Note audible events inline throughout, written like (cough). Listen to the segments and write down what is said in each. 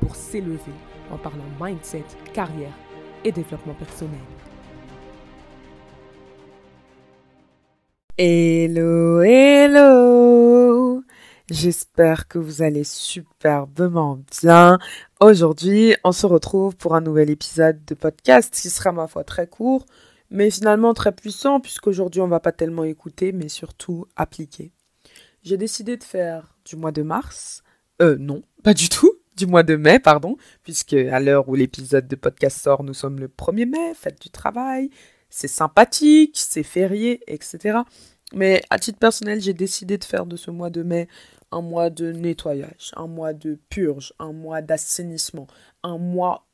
pour s'élever en parlant mindset, carrière et développement personnel. Hello, hello J'espère que vous allez superbement bien. Aujourd'hui, on se retrouve pour un nouvel épisode de podcast qui sera ma foi très court, mais finalement très puissant puisqu'aujourd'hui on va pas tellement écouter, mais surtout appliquer. J'ai décidé de faire du mois de mars, euh non, pas du tout, du mois de mai, pardon, puisque à l'heure où l'épisode de podcast sort, nous sommes le 1er mai, fête du travail, c'est sympathique, c'est férié, etc. Mais à titre personnel, j'ai décidé de faire de ce mois de mai un mois de nettoyage, un mois de purge, un mois d'assainissement, un mois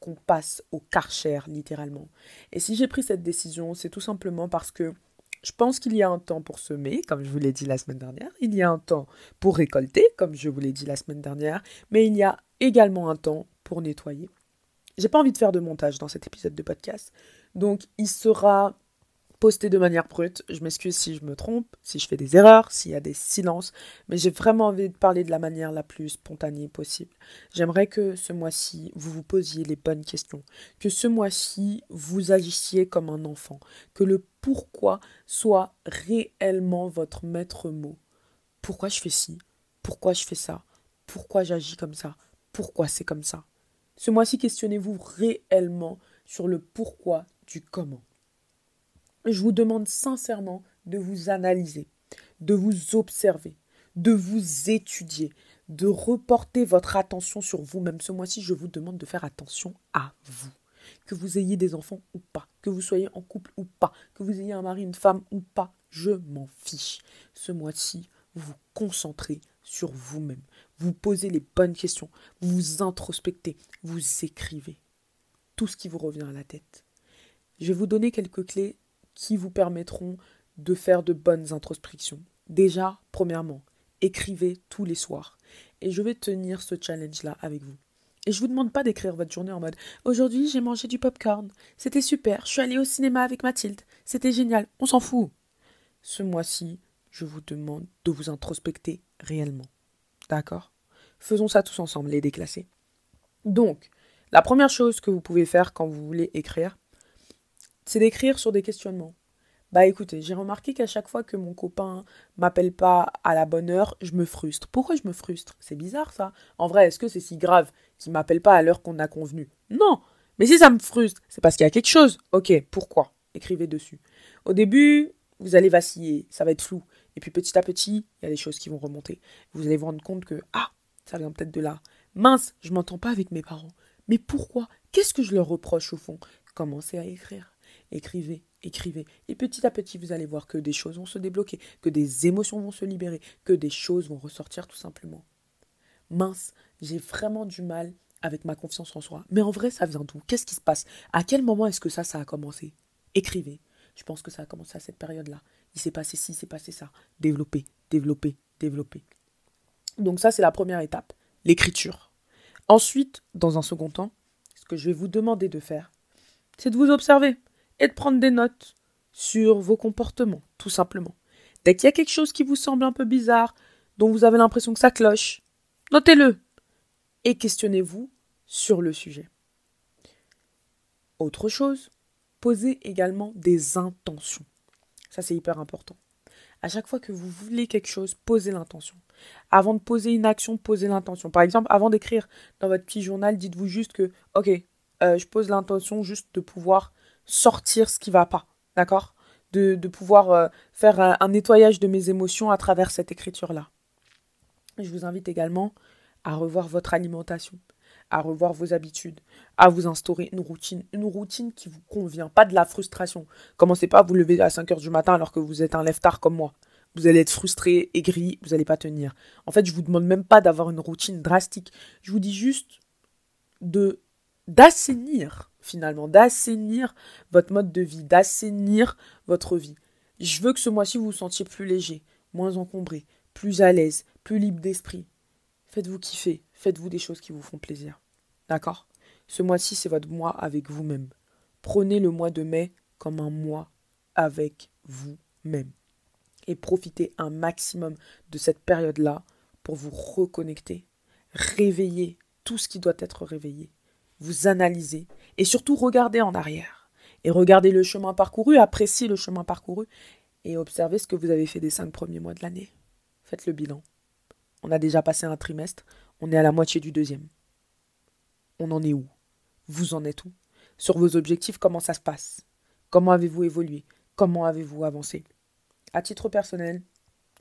qu'on passe au karcher littéralement. Et si j'ai pris cette décision, c'est tout simplement parce que je pense qu'il y a un temps pour semer, comme je vous l'ai dit la semaine dernière. Il y a un temps pour récolter, comme je vous l'ai dit la semaine dernière. Mais il y a également un temps pour nettoyer. J'ai pas envie de faire de montage dans cet épisode de podcast. Donc, il sera posté de manière brute. Je m'excuse si je me trompe, si je fais des erreurs, s'il y a des silences, mais j'ai vraiment envie de parler de la manière la plus spontanée possible. J'aimerais que ce mois-ci, vous vous posiez les bonnes questions, que ce mois-ci, vous agissiez comme un enfant, que le pourquoi soit réellement votre maître mot. Pourquoi je fais ci? Pourquoi je fais ça? Pourquoi j'agis comme ça? Pourquoi c'est comme ça? Ce mois-ci, questionnez-vous réellement sur le pourquoi du comment je vous demande sincèrement de vous analyser, de vous observer, de vous étudier, de reporter votre attention sur vous-même. Ce mois-ci, je vous demande de faire attention à vous. Que vous ayez des enfants ou pas, que vous soyez en couple ou pas, que vous ayez un mari, une femme ou pas, je m'en fiche. Ce mois-ci, vous vous concentrez sur vous-même. Vous posez les bonnes questions, vous vous introspectez, vous écrivez tout ce qui vous revient à la tête. Je vais vous donner quelques clés qui vous permettront de faire de bonnes introspections. Déjà, premièrement, écrivez tous les soirs. Et je vais tenir ce challenge-là avec vous. Et je vous demande pas d'écrire votre journée en mode Aujourd'hui, j'ai mangé du popcorn. C'était super. Je suis allée au cinéma avec Mathilde. C'était génial. On s'en fout. Ce mois-ci, je vous demande de vous introspecter réellement. D'accord? Faisons ça tous ensemble, les déclassés. Donc, la première chose que vous pouvez faire quand vous voulez écrire, c'est d'écrire sur des questionnements. Bah écoutez, j'ai remarqué qu'à chaque fois que mon copain m'appelle pas à la bonne heure, je me frustre. Pourquoi je me frustre? C'est bizarre ça. En vrai, est-ce que c'est si grave qu'il m'appelle pas à l'heure qu'on a convenu? Non. Mais si ça me frustre, c'est parce qu'il y a quelque chose. Ok, pourquoi? Écrivez dessus. Au début, vous allez vaciller, ça va être flou. Et puis petit à petit, il y a des choses qui vont remonter. Vous allez vous rendre compte que ah, ça vient peut-être de là. Mince, je m'entends pas avec mes parents. Mais pourquoi? Qu'est-ce que je leur reproche au fond? Commencez à écrire écrivez, écrivez. Et petit à petit, vous allez voir que des choses vont se débloquer, que des émotions vont se libérer, que des choses vont ressortir tout simplement. Mince, j'ai vraiment du mal avec ma confiance en soi. Mais en vrai, ça vient d'où? Qu'est-ce qui se passe? À quel moment est-ce que ça, ça a commencé? Écrivez. Je pense que ça a commencé à cette période-là. Il s'est passé ci, il s'est passé ça. Développer, développer, développer. Donc ça, c'est la première étape, l'écriture. Ensuite, dans un second temps, ce que je vais vous demander de faire, c'est de vous observer et de prendre des notes sur vos comportements, tout simplement. Dès qu'il y a quelque chose qui vous semble un peu bizarre, dont vous avez l'impression que ça cloche, notez-le et questionnez-vous sur le sujet. Autre chose, posez également des intentions. Ça, c'est hyper important. À chaque fois que vous voulez quelque chose, posez l'intention. Avant de poser une action, posez l'intention. Par exemple, avant d'écrire dans votre petit journal, dites-vous juste que, ok, euh, je pose l'intention juste de pouvoir sortir ce qui va pas, d'accord? De, pouvoir euh, faire un, nettoyage de mes émotions à travers cette écriture-là. Je vous invite également à revoir votre alimentation, à revoir vos habitudes, à vous instaurer une routine, une routine qui vous convient, pas de la frustration. Commencez pas à vous lever à 5 heures du matin alors que vous êtes un lève-tard comme moi. Vous allez être frustré, aigri, vous n'allez pas tenir. En fait, je vous demande même pas d'avoir une routine drastique. Je vous dis juste de d'assainir finalement, d'assainir votre mode de vie, d'assainir votre vie. Je veux que ce mois-ci vous vous sentiez plus léger, moins encombré, plus à l'aise, plus libre d'esprit. Faites-vous kiffer, faites-vous des choses qui vous font plaisir. D'accord? Ce mois-ci, c'est votre mois avec vous-même. Prenez le mois de mai comme un mois avec vous-même. Et profitez un maximum de cette période-là pour vous reconnecter, réveiller tout ce qui doit être réveillé, vous analyser et surtout regardez en arrière. Et regardez le chemin parcouru, appréciez le chemin parcouru et observez ce que vous avez fait des cinq premiers mois de l'année. Faites le bilan. On a déjà passé un trimestre, on est à la moitié du deuxième. On en est où? Vous en êtes où? Sur vos objectifs, comment ça se passe? Comment avez-vous évolué? Comment avez-vous avancé? À titre personnel,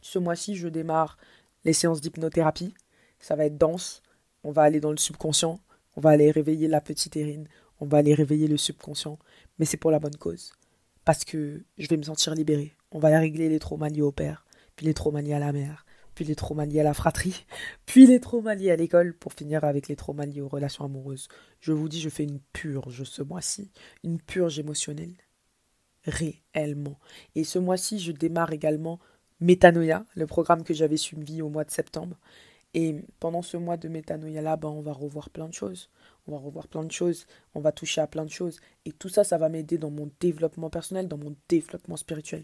ce mois-ci, je démarre les séances d'hypnothérapie. Ça va être dense. On va aller dans le subconscient. On va aller réveiller la petite Érine. On va aller réveiller le subconscient. Mais c'est pour la bonne cause. Parce que je vais me sentir libérée. On va régler les traumas liés au père, puis les traumas liés à la mère, puis les traumas liés à la fratrie, (laughs) puis les traumas liés à l'école, pour finir avec les traumas liés aux relations amoureuses. Je vous dis, je fais une purge ce mois-ci. Une purge émotionnelle réellement. Et ce mois-ci, je démarre également Métanoïa, le programme que j'avais suivi au mois de septembre. Et pendant ce mois de Métanoïa-là, ben, on va revoir plein de choses. On va revoir plein de choses, on va toucher à plein de choses. Et tout ça, ça va m'aider dans mon développement personnel, dans mon développement spirituel.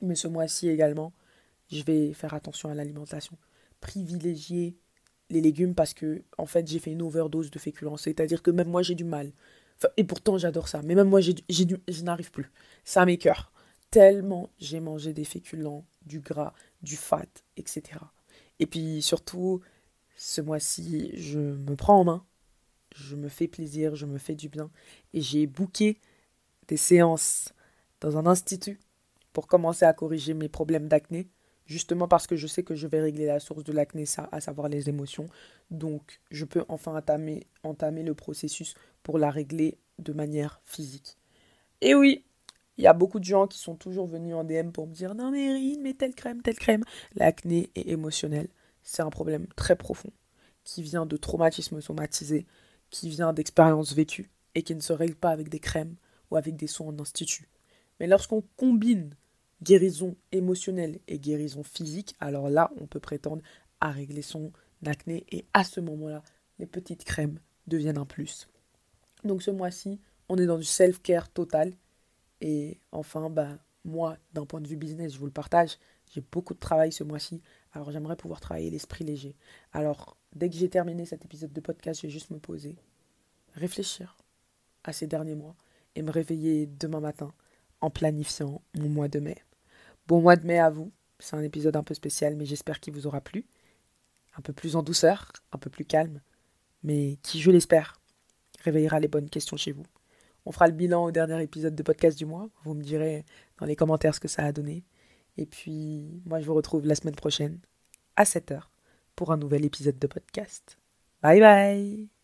Mais ce mois-ci également, je vais faire attention à l'alimentation. Privilégier les légumes parce que, en fait, j'ai fait une overdose de féculents. C'est-à-dire que même moi, j'ai du mal et pourtant, j'adore ça. Mais même moi, j'ai, je n'arrive plus. Ça m'écœure. Tellement j'ai mangé des féculents, du gras, du fat, etc. Et puis surtout, ce mois-ci, je me prends en main. Je me fais plaisir, je me fais du bien. Et j'ai booké des séances dans un institut pour commencer à corriger mes problèmes d'acné justement parce que je sais que je vais régler la source de l'acné, à savoir les émotions. Donc, je peux enfin entamer, entamer le processus pour la régler de manière physique. Et oui, il y a beaucoup de gens qui sont toujours venus en DM pour me dire Non, mais Rine, mais telle crème, telle crème. L'acné est émotionnel. C'est un problème très profond qui vient de traumatismes somatisés, qui vient d'expériences vécues et qui ne se règle pas avec des crèmes ou avec des soins en institut. Mais lorsqu'on combine guérison émotionnelle et guérison physique, alors là, on peut prétendre à régler son acné et à ce moment-là, les petites crèmes deviennent un plus. Donc ce mois-ci, on est dans du self-care total. Et enfin, bah, moi, d'un point de vue business, je vous le partage, j'ai beaucoup de travail ce mois-ci. Alors j'aimerais pouvoir travailler l'esprit léger. Alors, dès que j'ai terminé cet épisode de podcast, je vais juste me poser, réfléchir à ces derniers mois et me réveiller demain matin en planifiant mon mois de mai. Bon mois de mai à vous. C'est un épisode un peu spécial, mais j'espère qu'il vous aura plu. Un peu plus en douceur, un peu plus calme, mais qui, je l'espère, réveillera les bonnes questions chez vous. On fera le bilan au dernier épisode de podcast du mois. Vous me direz dans les commentaires ce que ça a donné. Et puis, moi, je vous retrouve la semaine prochaine à 7h pour un nouvel épisode de podcast. Bye bye